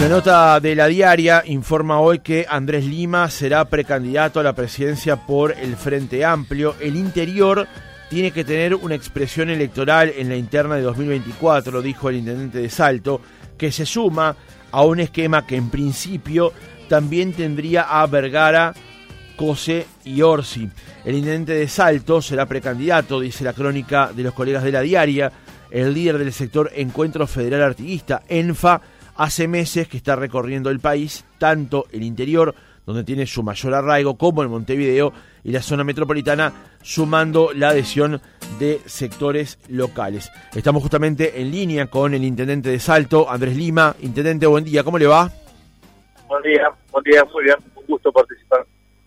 La nota de la diaria informa hoy que Andrés Lima será precandidato a la presidencia por el Frente Amplio. El interior tiene que tener una expresión electoral en la interna de 2024, dijo el intendente de Salto, que se suma a un esquema que en principio también tendría a Vergara, Cose y Orsi. El intendente de Salto será precandidato, dice la crónica de los colegas de la diaria. El líder del sector Encuentro Federal Artiguista, ENFA, hace meses que está recorriendo el país, tanto el interior, donde tiene su mayor arraigo, como el Montevideo y la zona metropolitana, sumando la adhesión de sectores locales. Estamos justamente en línea con el intendente de Salto, Andrés Lima. Intendente, buen día, ¿cómo le va? Buen día, buen día, muy bien, un gusto participar.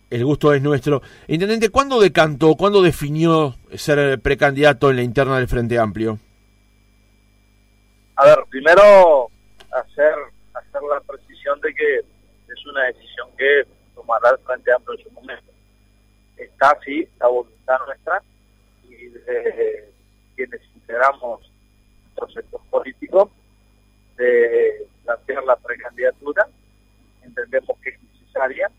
El gusto es nuestro. Intendente, ¿cuándo decantó, cuándo definió ser precandidato en la interna del Frente Amplio? A ver, primero hacer, hacer la precisión de que es una decisión que tomará el Frente Amplio en su momento. Está así la voluntad nuestra y de quienes integramos nuestro sector político de plantear la precandidatura. Entendemos que es necesaria.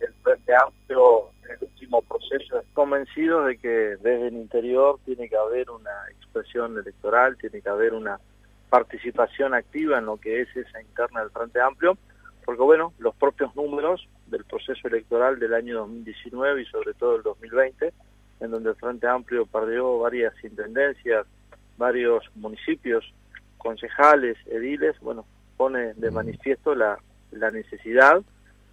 El Frente Amplio en el último proceso es convencido de que desde el interior tiene que haber una expresión electoral, tiene que haber una participación activa en lo que es esa interna del Frente Amplio, porque bueno, los propios números del proceso electoral del año 2019 y sobre todo el 2020, en donde el Frente Amplio perdió varias intendencias, varios municipios, concejales, ediles, bueno, pone de manifiesto la, la necesidad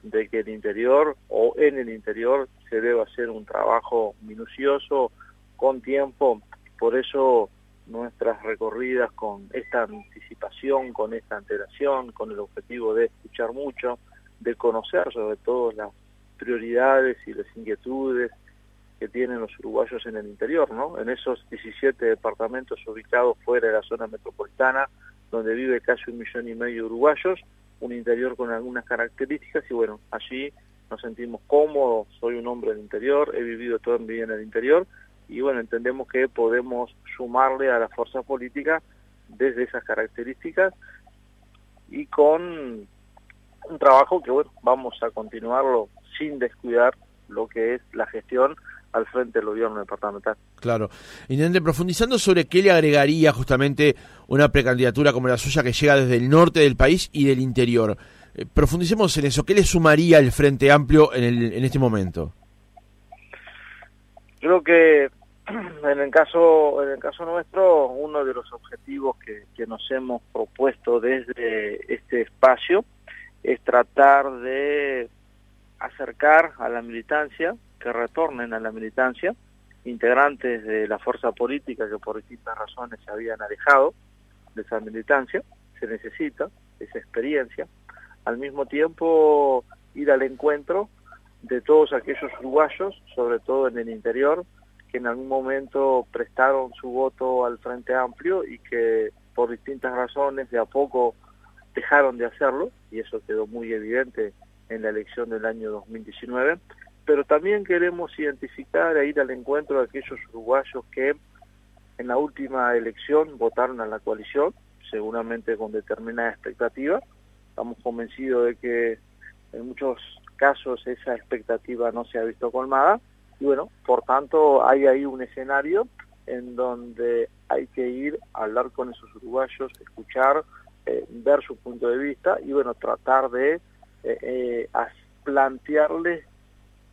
de que el interior o en el interior se deba hacer un trabajo minucioso, con tiempo, por eso nuestras recorridas con esta anticipación, con esta antelación, con el objetivo de escuchar mucho, de conocer sobre todo las prioridades y las inquietudes que tienen los uruguayos en el interior, ¿no? En esos 17 departamentos ubicados fuera de la zona metropolitana, donde vive casi un millón y medio de uruguayos, un interior con algunas características y bueno, allí nos sentimos cómodos, soy un hombre del interior, he vivido toda mi vida en el interior y bueno, entendemos que podemos sumarle a la fuerza política desde esas características y con un trabajo que bueno, vamos a continuarlo sin descuidar lo que es la gestión al frente del gobierno departamental. Claro. Intendente, profundizando sobre qué le agregaría justamente una precandidatura como la suya que llega desde el norte del país y del interior. Eh, profundicemos en eso. ¿Qué le sumaría el Frente Amplio en, el, en este momento? Creo que en el caso en el caso nuestro uno de los objetivos que, que, nos hemos propuesto desde este espacio es tratar de acercar a la militancia que retornen a la militancia. Integrantes de la fuerza política que por distintas razones se habían alejado de esa militancia. Se necesita esa experiencia. Al mismo tiempo ir al encuentro de todos aquellos uruguayos sobre todo en el interior que en algún momento prestaron su voto al Frente Amplio y que por distintas razones de a poco dejaron de hacerlo, y eso quedó muy evidente en la elección del año 2019, pero también queremos identificar e ir al encuentro de aquellos uruguayos que en la última elección votaron a la coalición, seguramente con determinada expectativa. Estamos convencidos de que en muchos casos esa expectativa no se ha visto colmada, y bueno, por tanto hay ahí un escenario en donde hay que ir a hablar con esos uruguayos, escuchar, eh, ver su punto de vista y bueno, tratar de eh, eh, plantearles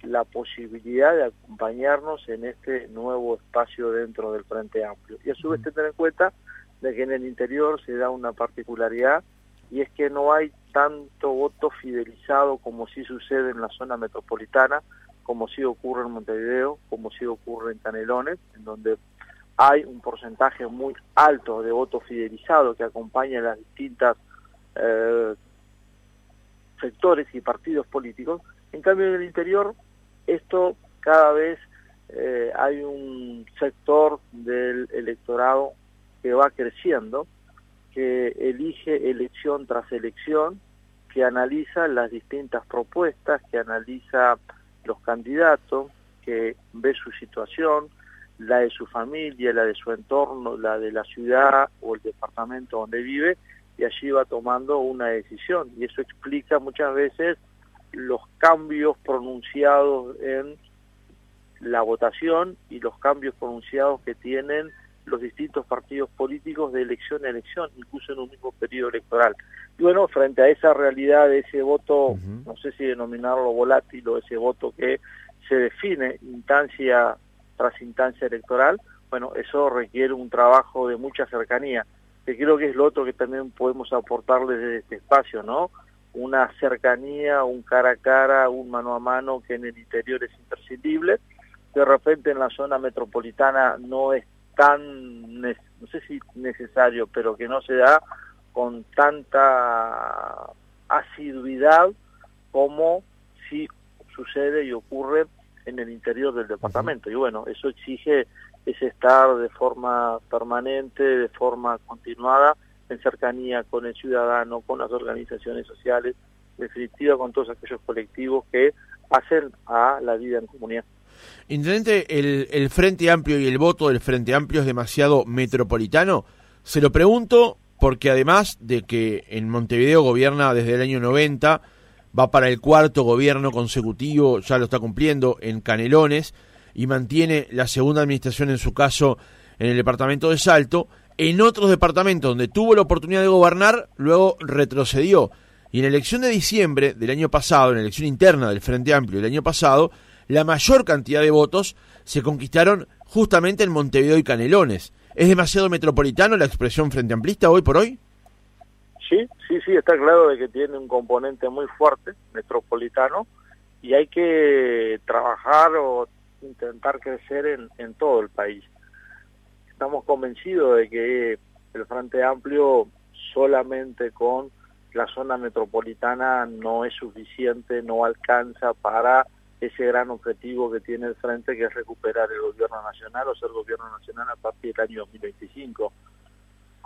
la posibilidad de acompañarnos en este nuevo espacio dentro del Frente Amplio. Y a su vez tener en cuenta de que en el interior se da una particularidad y es que no hay tanto voto fidelizado como sí sucede en la zona metropolitana, como sí ocurre en Montevideo, como sí ocurre en Canelones, en donde hay un porcentaje muy alto de votos fidelizados que acompañan las distintas eh, sectores y partidos políticos. En cambio, en el interior, esto cada vez eh, hay un sector del electorado que va creciendo, que elige elección tras elección, que analiza las distintas propuestas, que analiza los candidatos, que ve su situación, la de su familia, la de su entorno, la de la ciudad o el departamento donde vive, y allí va tomando una decisión. Y eso explica muchas veces los cambios pronunciados en la votación y los cambios pronunciados que tienen los distintos partidos políticos de elección a elección, incluso en un mismo periodo electoral. Y bueno, frente a esa realidad de ese voto, no sé si denominarlo volátil o ese voto que se define instancia tras instancia electoral, bueno, eso requiere un trabajo de mucha cercanía, que creo que es lo otro que también podemos aportarle desde este espacio, ¿no? Una cercanía, un cara a cara, un mano a mano que en el interior es imprescindible, de repente en la zona metropolitana no es tan, no sé si necesario, pero que no se da con tanta asiduidad como si sucede y ocurre en el interior del departamento. Y bueno, eso exige ese estar de forma permanente, de forma continuada, en cercanía con el ciudadano, con las organizaciones sociales, definitiva con todos aquellos colectivos que hacen a la vida en comunidad. Intendente, el Frente Amplio y el voto del Frente Amplio es demasiado metropolitano. Se lo pregunto porque además de que en Montevideo gobierna desde el año 90, va para el cuarto gobierno consecutivo, ya lo está cumpliendo en Canelones y mantiene la segunda administración en su caso en el departamento de Salto. En otros departamentos donde tuvo la oportunidad de gobernar, luego retrocedió. Y en la elección de diciembre del año pasado, en la elección interna del Frente Amplio del año pasado, la mayor cantidad de votos se conquistaron justamente en Montevideo y Canelones. ¿Es demasiado metropolitano la expresión Frente Amplista hoy por hoy? Sí, sí, sí, está claro de que tiene un componente muy fuerte, metropolitano, y hay que trabajar o intentar crecer en, en todo el país. Estamos convencidos de que el Frente Amplio solamente con la zona metropolitana no es suficiente, no alcanza para ese gran objetivo que tiene el Frente, que es recuperar el gobierno nacional o ser gobierno nacional a partir del año 2025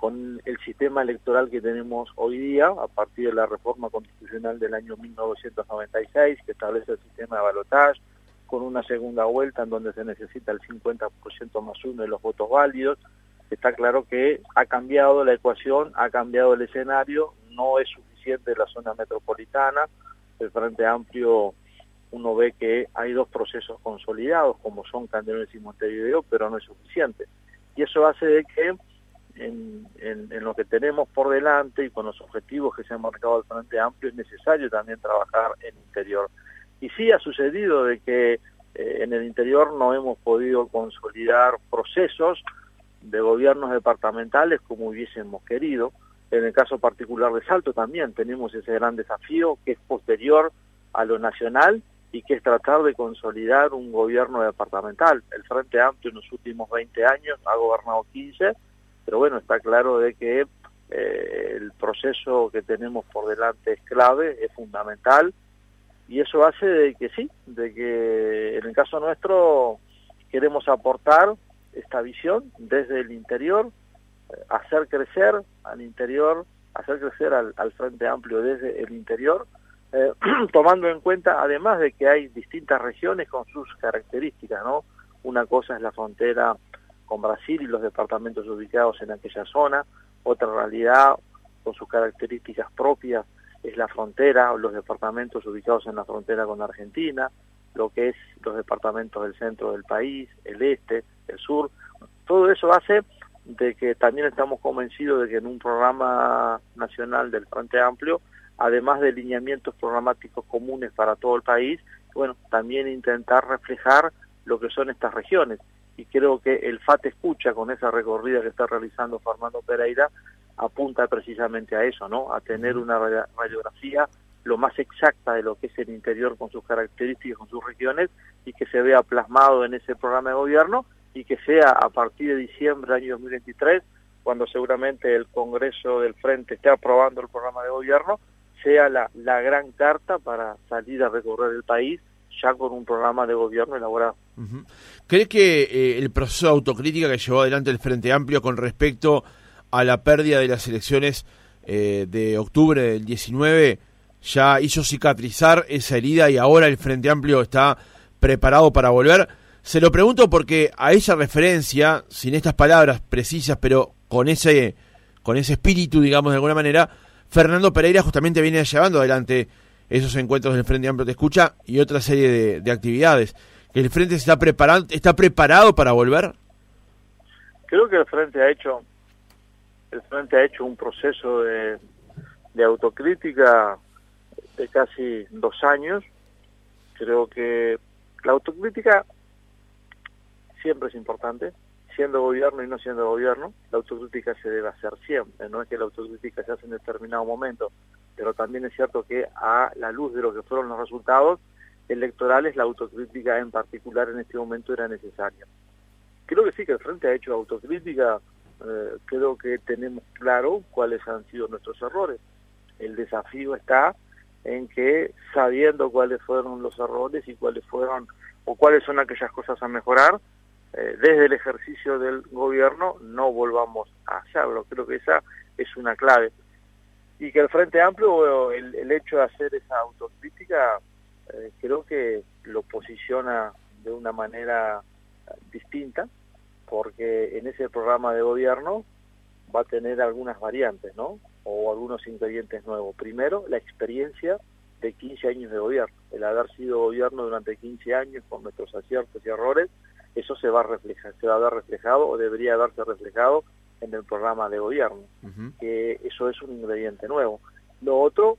con el sistema electoral que tenemos hoy día, a partir de la reforma constitucional del año 1996, que establece el sistema de balotaje, con una segunda vuelta en donde se necesita el 50% más uno de los votos válidos, está claro que ha cambiado la ecuación, ha cambiado el escenario, no es suficiente la zona metropolitana, el Frente Amplio uno ve que hay dos procesos consolidados, como son Candelones y Montevideo, pero no es suficiente. Y eso hace de que en, lo que tenemos por delante y con los objetivos que se han marcado al Frente Amplio es necesario también trabajar en interior. Y sí ha sucedido de que eh, en el interior no hemos podido consolidar procesos de gobiernos departamentales como hubiésemos querido. En el caso particular de Salto también tenemos ese gran desafío que es posterior a lo nacional y que es tratar de consolidar un gobierno departamental. El Frente Amplio en los últimos 20 años ha gobernado 15 pero bueno, está claro de que eh, el proceso que tenemos por delante es clave, es fundamental, y eso hace de que sí, de que en el caso nuestro queremos aportar esta visión desde el interior, eh, hacer crecer al interior, hacer crecer al, Frente Amplio desde el interior, eh, tomando en cuenta además de que hay distintas regiones con sus características, ¿no? Una cosa es la frontera con Brasil y los departamentos ubicados en aquella zona. Otra realidad con sus características propias es la frontera, o los departamentos ubicados en la frontera con Argentina, lo que es los departamentos del centro del país, el este, el sur. Todo eso hace de que también estamos convencidos de que en un programa nacional del Frente Amplio, además de lineamientos programáticos comunes para todo el país, bueno, también intentar reflejar lo que son estas regiones y creo que el FAT escucha con esa recorrida que está realizando Fernando Pereira apunta precisamente a eso, ¿no? A tener una radiografía lo más exacta de lo que es el interior con sus características, con sus regiones y que se vea plasmado en ese programa de gobierno y que sea a partir de diciembre del año 2023, cuando seguramente el Congreso del Frente esté aprobando el programa de gobierno, sea la, la gran carta para salir a recorrer el país ya con un programa de gobierno elaborado. ¿Cree que eh, el proceso de autocrítica que llevó adelante el Frente Amplio con respecto a la pérdida de las elecciones eh, de octubre del 19 ya hizo cicatrizar esa herida y ahora el Frente Amplio está preparado para volver? Se lo pregunto porque a esa referencia, sin estas palabras precisas, pero con ese con ese espíritu, digamos, de alguna manera, Fernando Pereira justamente viene llevando adelante esos encuentros del Frente Amplio Te Escucha y otra serie de, actividades. ¿El Frente está, preparado, está preparado para volver? Creo que el Frente ha hecho el Frente ha hecho un proceso de, de autocrítica de casi dos años. Creo que la autocrítica siempre es importante, siendo gobierno y no siendo gobierno, la autocrítica se debe hacer siempre, no es que la autocrítica se hace en determinado momento, pero también es cierto que a la luz de lo que fueron los resultados electorales, la autocrítica en particular en este momento era necesaria. Creo que sí que el Frente ha hecho autocrítica, eh, creo que tenemos claro cuáles han sido nuestros errores. El desafío está en que sabiendo cuáles fueron los errores y cuáles fueron o cuáles son aquellas cosas a mejorar, eh, desde el ejercicio del gobierno no volvamos a hacerlo. Creo que esa es una clave. Y que el Frente Amplio, el, hecho de hacer esa autocrítica, eh, creo que lo posiciona de una manera distinta, porque en ese programa de gobierno va a tener algunas variantes, ¿no? O algunos ingredientes nuevos. Primero, la experiencia de 15 años de gobierno, el haber sido gobierno durante 15 años con nuestros aciertos y errores, eso se va a reflejar, se va a ver reflejado o debería haberse reflejado en el programa de gobierno, que eso es un ingrediente nuevo. Lo otro,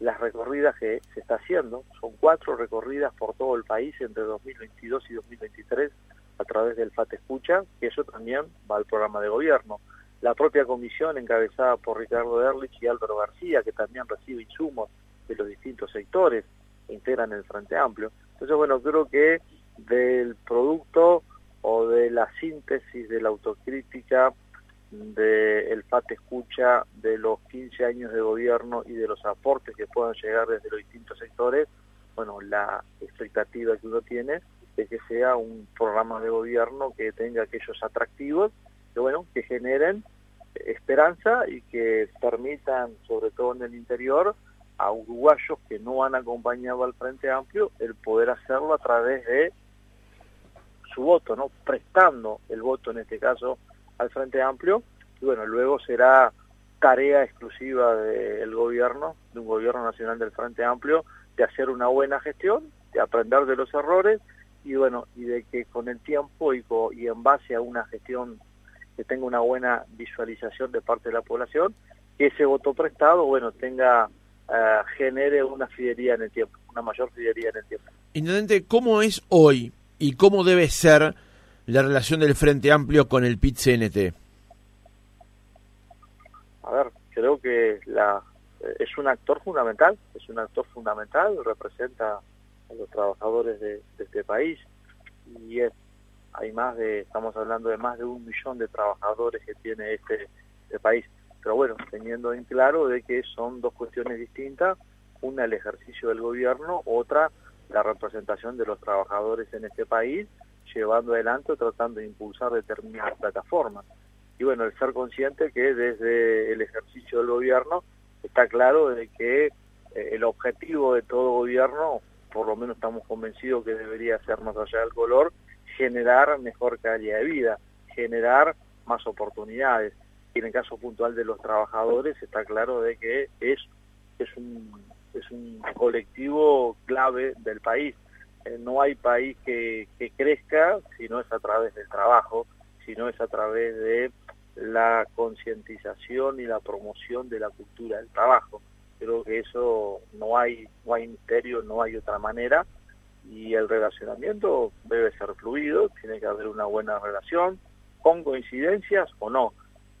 las recorridas que se está haciendo, son cuatro recorridas por todo el país entre 2022 y 2023 a través del FAT Escucha, que eso también va al programa de gobierno. La propia comisión encabezada por Ricardo Erlich y Álvaro García, que también recibe insumos de los distintos sectores que integran el Frente Amplio. Entonces, bueno, creo que del producto o de la síntesis de la autocrítica del FAT escucha de los 15 años de gobierno y de los aportes que puedan llegar desde los distintos sectores, bueno, la expectativa que uno tiene es que sea un programa de gobierno que tenga aquellos atractivos, que bueno, que generen esperanza y que permitan, sobre todo en el interior, a uruguayos que no han acompañado al Frente Amplio el poder hacerlo a través de su voto, ¿no? Prestando el voto en este caso al Frente Amplio y bueno, luego será tarea exclusiva del gobierno, de un gobierno nacional del Frente Amplio, de hacer una buena gestión, de aprender de los errores y bueno, y de que con el tiempo y, y en base a una gestión que tenga una buena visualización de parte de la población, que ese voto prestado, bueno, tenga, uh, genere una fidelidad en el tiempo, una mayor fidelidad en el tiempo. Intendente, ¿cómo es hoy y cómo debe ser la relación del Frente Amplio con el PIT-CNT? A ver, creo que la, es un actor fundamental, es un actor fundamental, representa a los trabajadores de, este país y es, hay más de, estamos hablando de más de un millón de trabajadores que tiene este, este país. Pero bueno, teniendo en claro de que son dos cuestiones distintas, una el ejercicio del gobierno, otra la representación de los trabajadores en este país, llevando adelante tratando de impulsar determinadas plataformas. Y bueno, el ser consciente que desde el ejercicio del gobierno está claro de que eh, el objetivo de todo gobierno, por lo menos estamos convencidos que debería ser más allá del color, generar mejor calidad de vida, generar más oportunidades. Y en el caso puntual de los trabajadores está claro de que es, es un es un colectivo clave del país. Eh, no hay país que, crezca si no es a través del trabajo, si no es a través de la concientización y la promoción de la cultura del trabajo. Creo que eso no hay, no hay misterio, no hay otra manera y el relacionamiento debe ser fluido, tiene que haber una buena relación, con coincidencias o no,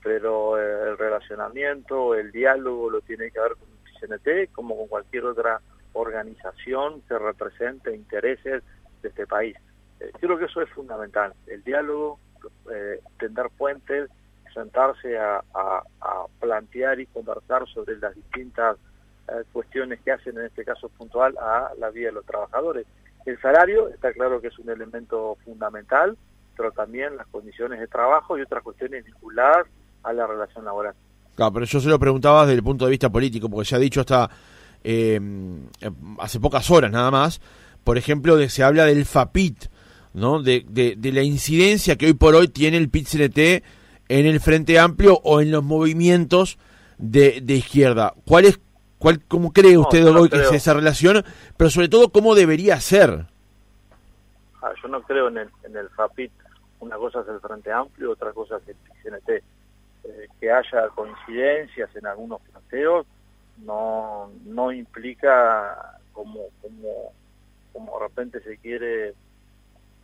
pero eh, el relacionamiento, el diálogo lo tiene que haber con CNT como con cualquier otra organización que represente intereses de este país. Eh, creo que eso es fundamental, el diálogo, eh, tender puentes, sentarse a, plantear y conversar sobre las distintas eh, cuestiones que hacen en este caso puntual a la vida de los trabajadores. El salario está claro que es un elemento fundamental, pero también las condiciones de trabajo y otras cuestiones vinculadas a la relación laboral. Claro, pero yo se lo preguntaba desde el punto de vista político, porque se ha dicho hasta eh, hace pocas horas nada más, por ejemplo, de, se habla del FAPIT, ¿no? De, de, la incidencia que hoy por hoy tiene el PIT-CNT en el Frente Amplio o en los movimientos de, de izquierda. ¿Cuál es, cuál, cómo cree usted hoy que es esa relación? Pero sobre todo, ¿cómo debería ser? Ah, yo no creo en el, en el FAPIT. Una cosa es el Frente Amplio, otra cosa es el PCNT. Eh, que haya coincidencias en algunos planteos no, no implica como, como, como de repente se quiere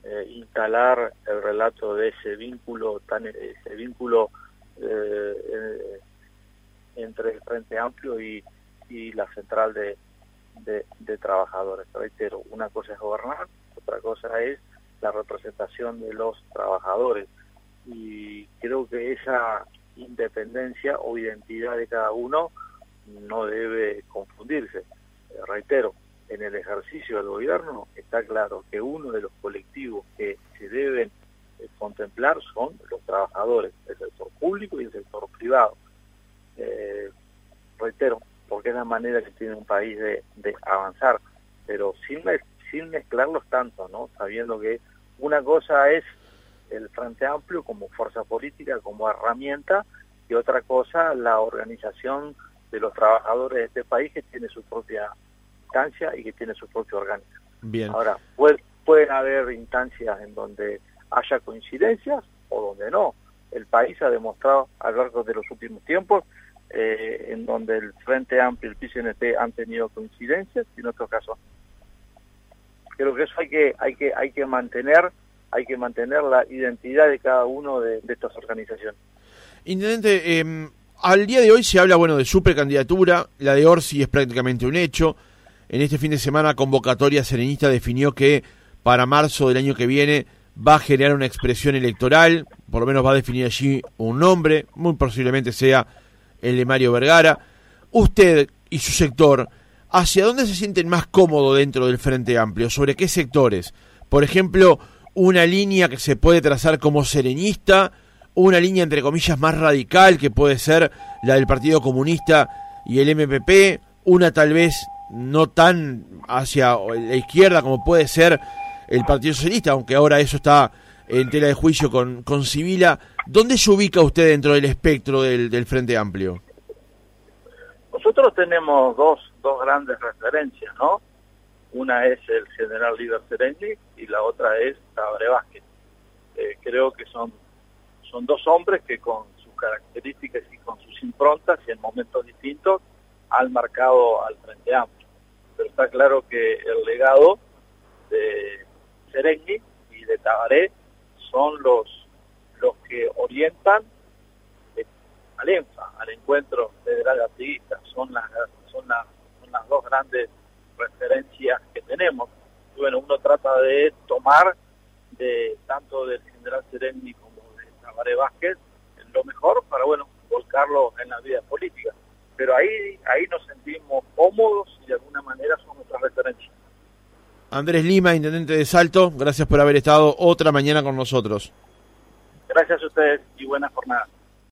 eh, instalar el relato de ese vínculo tan ese vínculo eh, entre el Frente Amplio y, y la central de, de, trabajadores. Reitero, una cosa es gobernar, otra cosa es la representación de los trabajadores. Y creo que esa independencia o identidad de cada uno no debe confundirse. Eh, reitero, en el ejercicio del gobierno está claro que uno de los colectivos que se deben eh, contemplar son los trabajadores del sector público y el sector privado. Eh, reitero, porque es la manera que tiene un país de, de avanzar, pero sin, sin mezclarlos tanto, ¿no? Sabiendo que una cosa es el Frente Amplio como fuerza política, como herramienta, y otra cosa la organización de los trabajadores de este país que tiene su propia instancia y que tiene su propio organismo. Bien. Ahora, puede, pueden haber instancias en donde haya coincidencias o donde no. El país ha demostrado a lo largo de los últimos tiempos eh, en donde el Frente Amplio y el PCNT han tenido coincidencias y en otros casos creo que eso hay que hay que hay que mantener hay que mantener la identidad de cada uno de, estas organizaciones. Intendente, eh, al día de hoy se habla bueno de su precandidatura, la de Orsi es prácticamente un hecho. En este fin de semana convocatoria serenista definió que para marzo del año que viene va a generar una expresión electoral, por lo menos va a definir allí un nombre, muy posiblemente sea el de Mario Vergara. Usted y su sector, ¿hacia dónde se sienten más cómodos dentro del Frente Amplio? ¿Sobre qué sectores? Por ejemplo, una línea que se puede trazar como serenista, una línea entre comillas más radical que puede ser la del Partido Comunista y el MPP, una tal vez no tan hacia la izquierda como puede ser el Partido Socialista, aunque ahora eso está en tela de juicio con, con Sibila. ¿Dónde se ubica usted dentro del espectro del, Frente Amplio? Nosotros tenemos dos, dos grandes referencias, ¿no? Una es el general líder Sereni y la otra es Tabaré Vázquez. Eh, creo que son, son dos hombres que con sus características y con sus improntas y en momentos distintos han marcado al Frente Amplio. Pero está claro que el legado de Sereni y de Tabaré son los, los que orientan eh, al ENFA, al encuentro federal activista. Son las, son, las, son las dos grandes referencias que tenemos. Y bueno, uno trata de tomar de tanto del general Sereni como de Tabaré Vázquez lo mejor para, bueno, volcarlo en la vida política. Pero ahí, ahí nos sentimos cómodos y de alguna manera son nuestras referencias. Andrés Lima, intendente de Salto, gracias por haber estado otra mañana con nosotros. Gracias a ustedes y buena jornada.